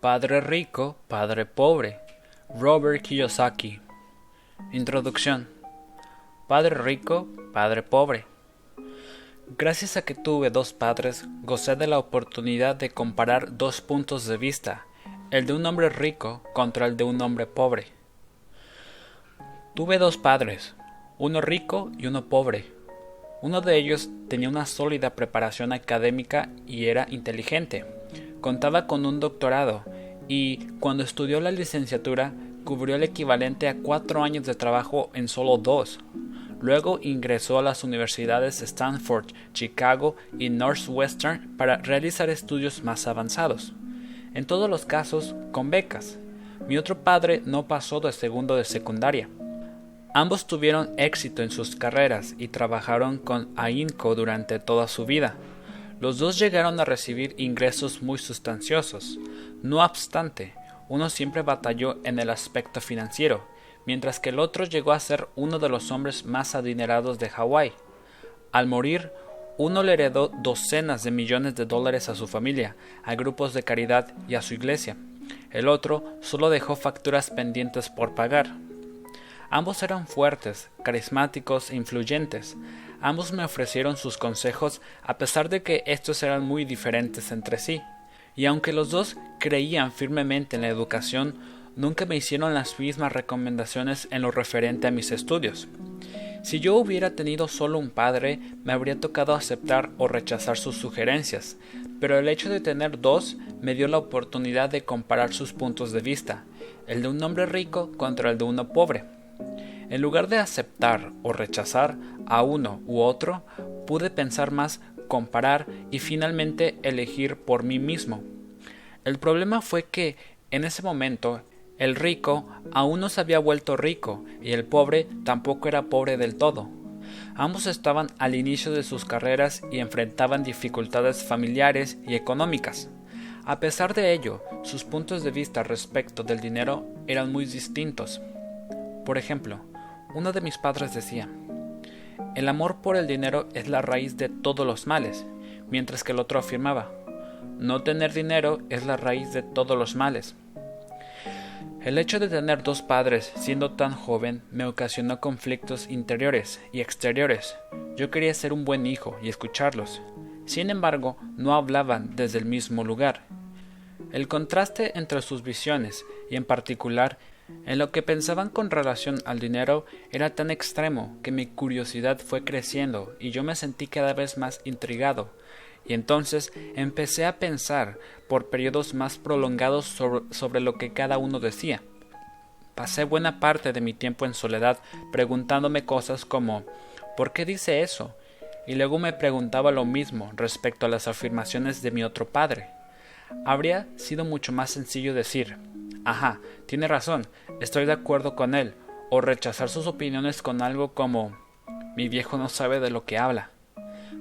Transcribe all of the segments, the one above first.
Padre rico, padre pobre. Robert Kiyosaki. Introducción. Padre rico, padre pobre. Gracias a que tuve dos padres, gocé de la oportunidad de comparar dos puntos de vista, el de un hombre rico contra el de un hombre pobre. Tuve dos padres, uno rico y uno pobre. Uno de ellos tenía una sólida preparación académica y era inteligente. Contaba con un doctorado y, cuando estudió la licenciatura, cubrió el equivalente a cuatro años de trabajo en solo dos. Luego ingresó a las universidades Stanford, Chicago y Northwestern para realizar estudios más avanzados. En todos los casos, con becas. Mi otro padre no pasó de segundo de secundaria. Ambos tuvieron éxito en sus carreras y trabajaron con AINCO durante toda su vida. Los dos llegaron a recibir ingresos muy sustanciosos. No obstante, uno siempre batalló en el aspecto financiero, mientras que el otro llegó a ser uno de los hombres más adinerados de Hawái. Al morir, uno le heredó docenas de millones de dólares a su familia, a grupos de caridad y a su iglesia. El otro solo dejó facturas pendientes por pagar. Ambos eran fuertes, carismáticos e influyentes. Ambos me ofrecieron sus consejos a pesar de que estos eran muy diferentes entre sí. Y aunque los dos creían firmemente en la educación, nunca me hicieron las mismas recomendaciones en lo referente a mis estudios. Si yo hubiera tenido solo un padre, me habría tocado aceptar o rechazar sus sugerencias, pero el hecho de tener dos me dio la oportunidad de comparar sus puntos de vista, el de un hombre rico contra el de uno pobre. En lugar de aceptar o rechazar a uno u otro, pude pensar más, comparar y finalmente elegir por mí mismo. El problema fue que, en ese momento, el rico aún no se había vuelto rico y el pobre tampoco era pobre del todo. Ambos estaban al inicio de sus carreras y enfrentaban dificultades familiares y económicas. A pesar de ello, sus puntos de vista respecto del dinero eran muy distintos. Por ejemplo, uno de mis padres decía, el amor por el dinero es la raíz de todos los males, mientras que el otro afirmaba, no tener dinero es la raíz de todos los males. El hecho de tener dos padres siendo tan joven me ocasionó conflictos interiores y exteriores. Yo quería ser un buen hijo y escucharlos. Sin embargo, no hablaban desde el mismo lugar. El contraste entre sus visiones y en particular en lo que pensaban con relación al dinero era tan extremo que mi curiosidad fue creciendo y yo me sentí cada vez más intrigado. Y entonces empecé a pensar por periodos más prolongados sobre, lo que cada uno decía. Pasé buena parte de mi tiempo en soledad preguntándome cosas como ¿por qué dice eso? Y luego me preguntaba lo mismo respecto a las afirmaciones de mi otro padre. Habría sido mucho más sencillo decir Ajá, tiene razón, estoy de acuerdo con él, o rechazar sus opiniones con algo como mi viejo no sabe de lo que habla.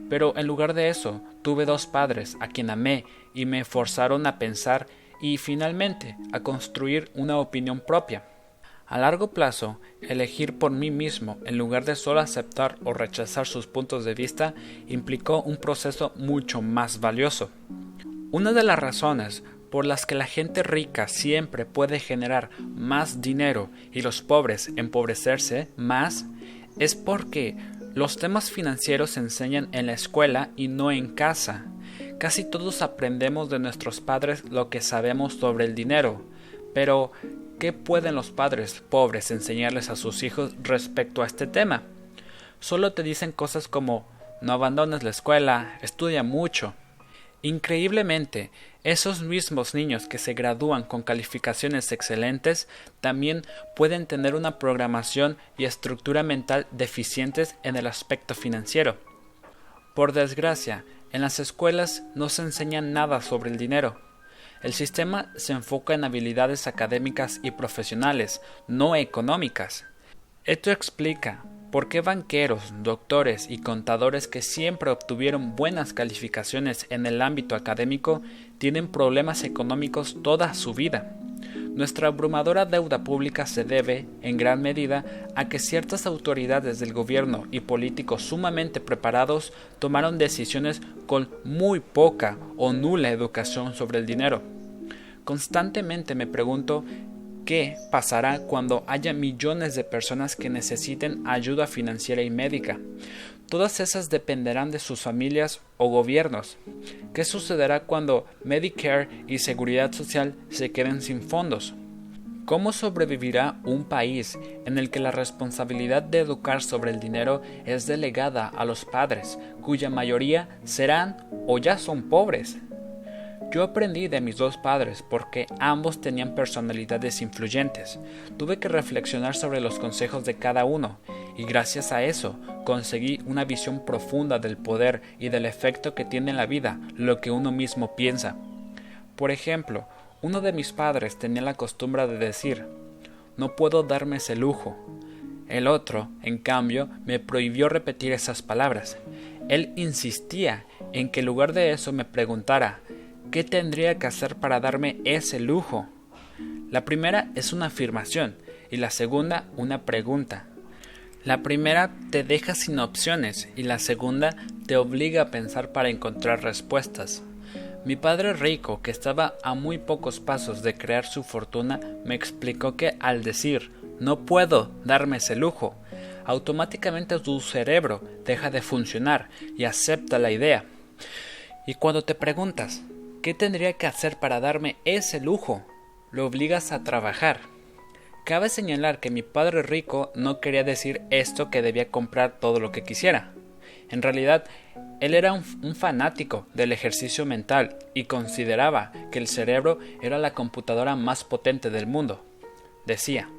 Pero en lugar de eso, tuve dos padres a quien amé y me forzaron a pensar y finalmente a construir una opinión propia. A largo plazo, elegir por mí mismo en lugar de solo aceptar o rechazar sus puntos de vista implicó un proceso mucho más valioso. Una de las razones por las que la gente rica siempre puede generar más dinero y los pobres empobrecerse más es porque los temas financieros se enseñan en la escuela y no en casa. Casi todos aprendemos de nuestros padres lo que sabemos sobre el dinero, pero ¿qué pueden los padres pobres enseñarles a sus hijos respecto a este tema? Solo te dicen cosas como no abandones la escuela, estudia mucho, Increíblemente, esos mismos niños que se gradúan con calificaciones excelentes también pueden tener una programación y estructura mental deficientes en el aspecto financiero. Por desgracia, en las escuelas no se enseña nada sobre el dinero. El sistema se enfoca en habilidades académicas y profesionales, no económicas. Esto explica ¿Por qué banqueros, doctores y contadores que siempre obtuvieron buenas calificaciones en el ámbito académico tienen problemas económicos toda su vida? Nuestra abrumadora deuda pública se debe, en gran medida, a que ciertas autoridades del gobierno y políticos sumamente preparados tomaron decisiones con muy poca o nula educación sobre el dinero. Constantemente me pregunto qué pasará cuando haya millones de personas que necesiten ayuda financiera y médica. Todas esas dependerán de sus familias o gobiernos. ¿Qué sucederá cuando Medicare y Seguridad Social se queden sin fondos? ¿Cómo sobrevivirá un país en el que la responsabilidad de educar sobre el dinero es delegada a los padres, cuya mayoría serán o ya son pobres? Yo aprendí de mis dos padres porque ambos tenían personalidades influyentes. Tuve que reflexionar sobre los consejos de cada uno y gracias a eso conseguí una visión profunda del poder y del efecto que tiene en la vida lo que uno mismo piensa. Por ejemplo, uno de mis padres tenía la costumbre de decir, no puedo darme ese lujo. El otro, en cambio, me prohibió repetir esas palabras. Él insistía en que en lugar de eso me preguntara, ¿Qué tendría que hacer para darme ese lujo? La primera es una afirmación y la segunda una pregunta. La primera te deja sin opciones y la segunda te obliga a pensar para encontrar respuestas. Mi padre rico, que estaba a muy pocos pasos de crear su fortuna, me explicó que al decir no puedo darme ese lujo, automáticamente tu cerebro deja de funcionar y acepta la idea. Y cuando te preguntas ¿Qué tendría que hacer para darme ese lujo? Lo obligas a trabajar. Cabe señalar que mi padre rico no quería decir esto que debía comprar todo lo que quisiera. En realidad, él era un, un, fanático del ejercicio mental y consideraba que el cerebro era la computadora más potente del mundo. Decía,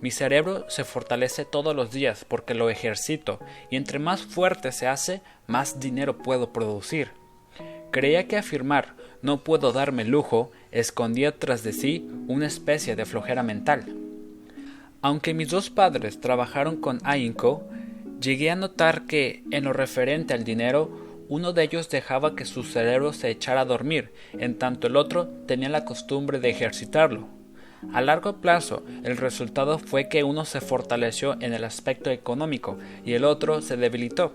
mi cerebro se fortalece todos los días porque lo ejercito y entre más fuerte se hace, más dinero puedo producir. Creía que afirmar no puedo darme lujo escondía tras de sí una especie de flojera mental. Aunque mis dos padres trabajaron con AINCO, llegué a notar que, en lo referente al dinero, uno de ellos dejaba que su cerebro se echara a dormir, en tanto el otro tenía la costumbre de ejercitarlo. A largo plazo, el resultado fue que uno se fortaleció en el aspecto económico y el otro se debilitó.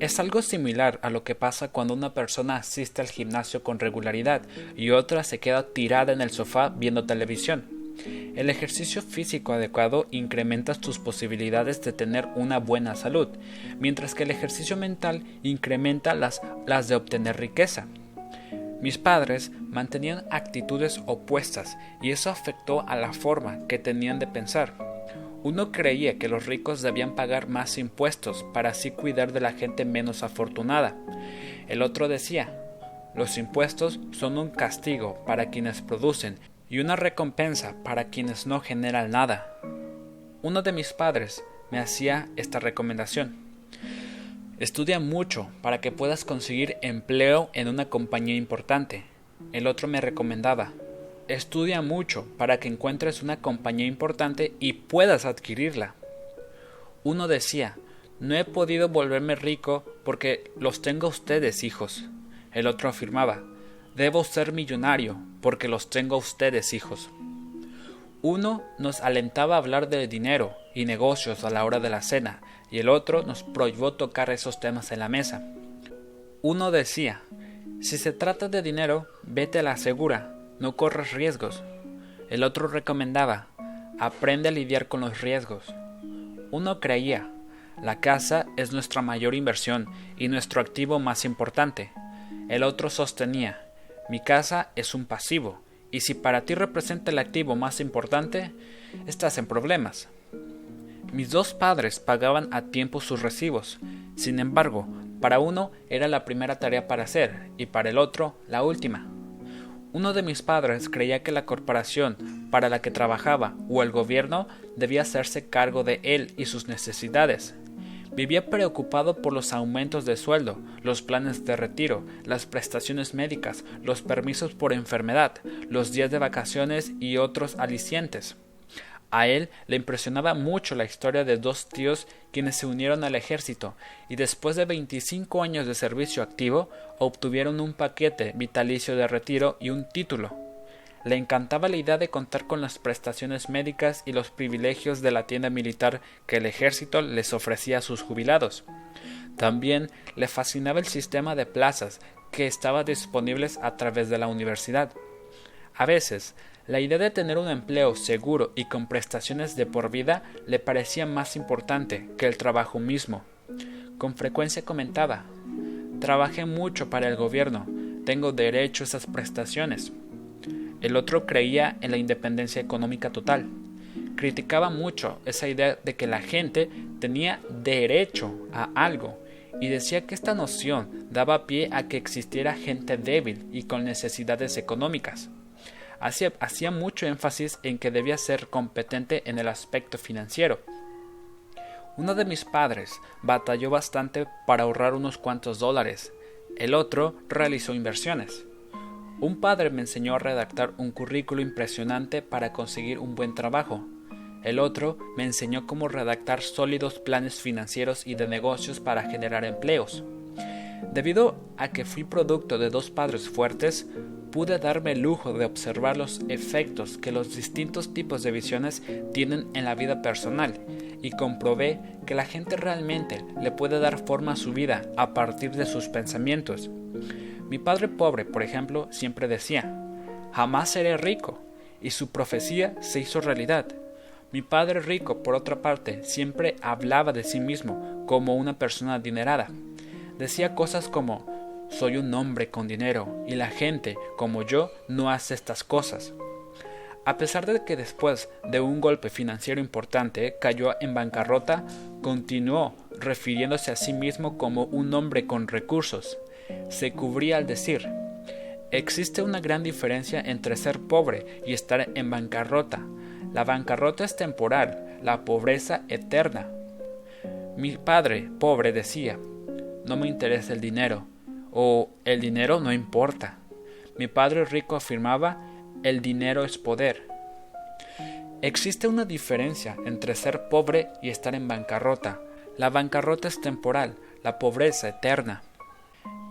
Es algo similar a lo que pasa cuando una persona asiste al gimnasio con regularidad y otra se queda tirada en el sofá viendo televisión. El ejercicio físico adecuado incrementa tus posibilidades de tener una buena salud, mientras que el ejercicio mental incrementa las, las de obtener riqueza. Mis padres mantenían actitudes opuestas y eso afectó a la forma que tenían de pensar. Uno creía que los ricos debían pagar más impuestos para así cuidar de la gente menos afortunada. El otro decía, los impuestos son un castigo para quienes producen y una recompensa para quienes no generan nada. Uno de mis padres me hacía esta recomendación. Estudia mucho para que puedas conseguir empleo en una compañía importante. El otro me recomendaba, Estudia mucho para que encuentres una compañía importante y puedas adquirirla. Uno decía, no he podido volverme rico porque los tengo ustedes, hijos. El otro afirmaba, debo ser millonario porque los tengo ustedes, hijos. Uno nos alentaba a hablar de dinero y negocios a la hora de la cena, y el otro nos prohibió tocar esos temas en la mesa. Uno decía, si se trata de dinero, vete a la segura, no corras riesgos. El otro recomendaba, aprende a lidiar con los riesgos. Uno creía, la casa es nuestra mayor inversión y nuestro activo más importante. El otro sostenía, mi casa es un pasivo, y si para ti representa el activo más importante, estás en problemas. Mis dos padres pagaban a tiempo sus recibos, sin embargo, para uno era la primera tarea para hacer y para el otro la última. Uno de mis padres creía que la corporación para la que trabajaba o el gobierno debía hacerse cargo de él y sus necesidades. Vivía preocupado por los aumentos de sueldo, los planes de retiro, las prestaciones médicas, los permisos por enfermedad, los días de vacaciones y otros alicientes. A él le impresionaba mucho la historia de dos tíos quienes se unieron al ejército y después de 25 años de servicio activo obtuvieron un paquete vitalicio de retiro y un título. Le encantaba la idea de contar con las prestaciones médicas y los privilegios de la tienda militar que el ejército les ofrecía a sus jubilados. También le fascinaba el sistema de plazas que estaba disponibles a través de la universidad. A veces, la idea de tener un empleo seguro y con prestaciones de por vida le parecía más importante que el trabajo mismo. Con frecuencia comentaba, trabajé mucho para el gobierno, tengo derecho a esas prestaciones. El otro creía en la independencia económica total. Criticaba mucho esa idea de que la gente tenía derecho a algo y decía que esta noción daba pie a que existiera gente débil y con necesidades económicas. Hacía, hacía mucho énfasis en que debía ser competente en el aspecto financiero. Uno de mis padres batalló bastante para ahorrar unos cuantos dólares, el otro realizó inversiones. Un padre me enseñó a redactar un currículo impresionante para conseguir un buen trabajo, el otro me enseñó cómo redactar sólidos planes financieros y de negocios para generar empleos. Debido a que fui producto de dos padres fuertes, pude darme el lujo de observar los efectos que los distintos tipos de visiones tienen en la vida personal y comprobé que la gente realmente le puede dar forma a su vida a partir de sus pensamientos. Mi padre pobre, por ejemplo, siempre decía, jamás seré rico, y su profecía se hizo realidad. Mi padre rico, por otra parte, siempre hablaba de sí mismo como una persona adinerada. Decía cosas como soy un hombre con dinero y la gente, como yo, no hace estas cosas. A pesar de que después de un golpe financiero importante cayó en bancarrota, continuó refiriéndose a sí mismo como un hombre con recursos. Se cubría al decir, existe una gran diferencia entre ser pobre y estar en bancarrota. La bancarrota es temporal, la pobreza eterna. Mi padre, pobre, decía, no me interesa el dinero, o el dinero no importa. Mi padre rico afirmaba, el dinero es poder. Existe una diferencia entre ser pobre y estar en bancarrota. La bancarrota es temporal, la pobreza eterna.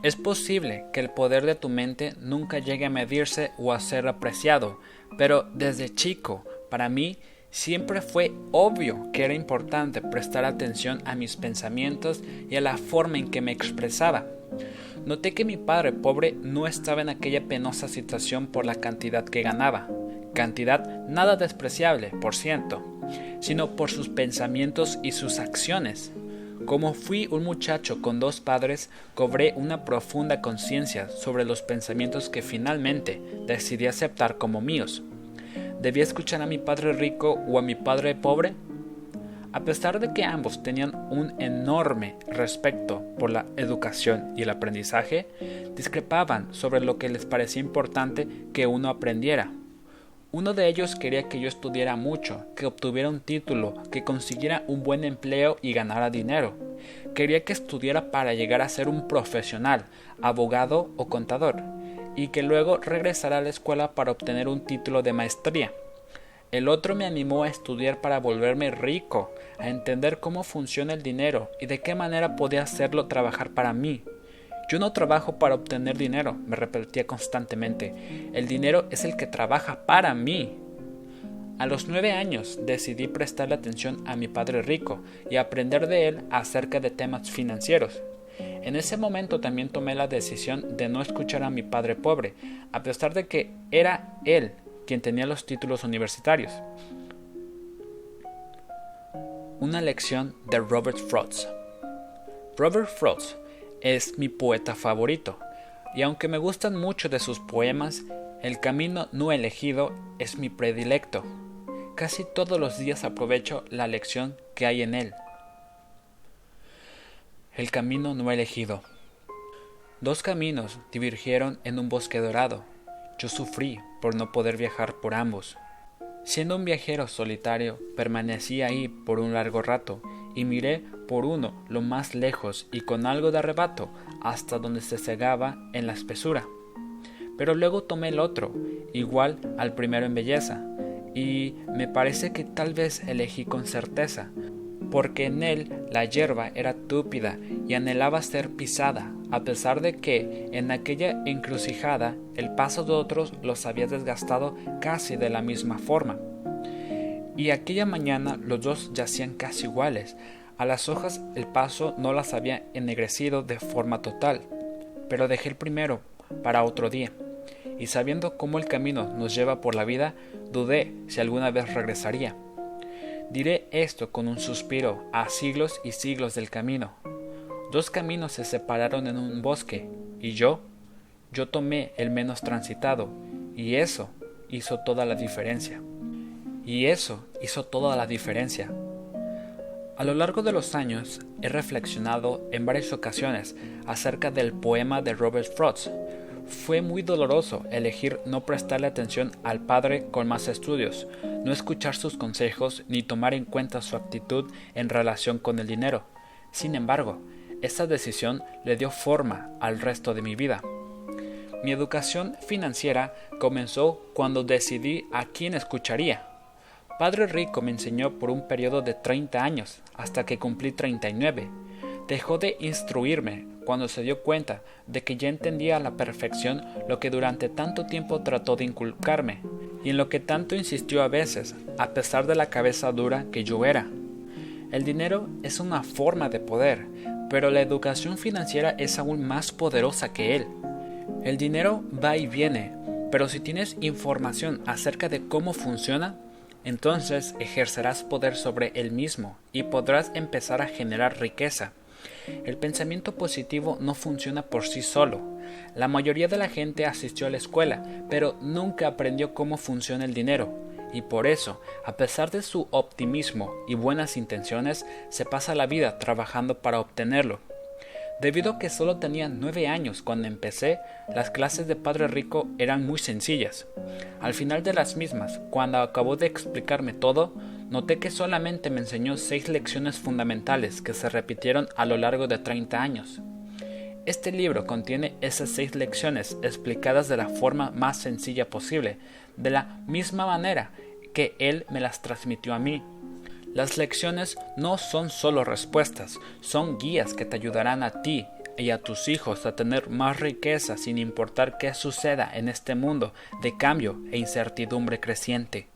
Es posible que el poder de tu mente nunca llegue a medirse o a ser apreciado, pero desde chico para mí siempre fue obvio que era importante prestar atención a mis pensamientos y a la forma en que me expresaba. Noté que mi padre pobre no estaba en aquella penosa situación por la cantidad que ganaba, cantidad nada despreciable, por cierto, sino por sus pensamientos y sus acciones. Como fui un muchacho con dos padres, cobré una profunda conciencia sobre los pensamientos que finalmente decidí aceptar como míos. ¿Debía escuchar a mi padre rico o a mi padre pobre? A pesar de que ambos tenían un enorme respeto por la educación y el aprendizaje, discrepaban sobre lo que les parecía importante que uno aprendiera. Uno de ellos quería que yo estudiara mucho, que obtuviera un título, que consiguiera un buen empleo y ganara dinero. Quería que estudiara para llegar a ser un profesional, abogado o contador y que luego regresara a la escuela para obtener un título de maestría. El otro me animó a estudiar para volverme rico, a entender cómo funciona el dinero y de qué manera podía hacerlo trabajar para mí. Yo no trabajo para obtener dinero, me repetía constantemente. El dinero es el que trabaja para mí. A los nueve años decidí prestarle atención a mi padre rico y aprender de él acerca de temas financieros. En ese momento también tomé la decisión de no escuchar a mi padre pobre, a pesar de que era él quien tenía los títulos universitarios. Una lección de Robert Frost. Robert Frost es mi poeta favorito, y aunque me gustan mucho de sus poemas, El camino no elegido es mi predilecto. Casi todos los días aprovecho la lección que hay en él. El camino no elegido. Dos caminos divergieron en un bosque dorado. Yo sufrí por no poder viajar por ambos. Siendo un viajero solitario, permanecí ahí por un largo rato y miré por uno lo más lejos y con algo de arrebato hasta donde se cegaba en la espesura. Pero luego tomé el otro, igual al primero en belleza, y me parece que tal vez elegí con certeza, porque en él la hierba era túpida y anhelaba ser pisada, a pesar de que en aquella encrucijada el paso de otros los había desgastado casi de la misma forma. Y aquella mañana los dos yacían casi iguales, a las hojas el paso no las había ennegrecido de forma total, pero dejé el primero para otro día. y sabiendo cómo el camino nos lleva por la vida, dudé si alguna vez regresaría. Diré esto con un suspiro a siglos y siglos del camino. Dos caminos se separaron en un bosque, y yo, yo tomé el menos transitado, y eso hizo toda la diferencia. Y eso hizo toda la diferencia. A lo largo de los años he reflexionado en varias ocasiones acerca del poema de Robert Frost. Fue muy doloroso elegir no prestarle atención al padre con más estudios, no escuchar sus consejos ni tomar en cuenta su actitud en relación con el dinero. Sin embargo, esta decisión le dio forma al resto de mi vida. Mi educación financiera comenzó cuando decidí a quién escucharía. Padre Rico me enseñó por un periodo de 30 años, hasta que cumplí 39. Dejó de instruirme cuando se dio cuenta de que ya entendía a la perfección lo que durante tanto tiempo trató de inculcarme, y en lo que tanto insistió a veces, a pesar de la cabeza dura que yo era. El dinero es una forma de poder, pero la educación financiera es aún más poderosa que él. El dinero va y viene, pero si tienes información acerca de cómo funciona, entonces ejercerás poder sobre él mismo y podrás empezar a generar riqueza. El pensamiento positivo no funciona por sí solo. La mayoría de la gente asistió a la escuela, pero nunca aprendió cómo funciona el dinero, y por eso, a pesar de su optimismo y buenas intenciones, se pasa la vida trabajando para obtenerlo. Debido a que solo tenía nueve años cuando empecé, las clases de Padre Rico eran muy sencillas. Al final de las mismas, cuando acabó de explicarme todo, noté que solamente me enseñó seis lecciones fundamentales que se repitieron a lo largo de 30 años. Este libro contiene esas seis lecciones explicadas de la forma más sencilla posible, de la misma manera que él me las transmitió a mí. Las lecciones no son solo respuestas, son guías que te ayudarán a ti y a tus hijos a tener más riqueza sin importar qué suceda en este mundo de cambio e incertidumbre creciente.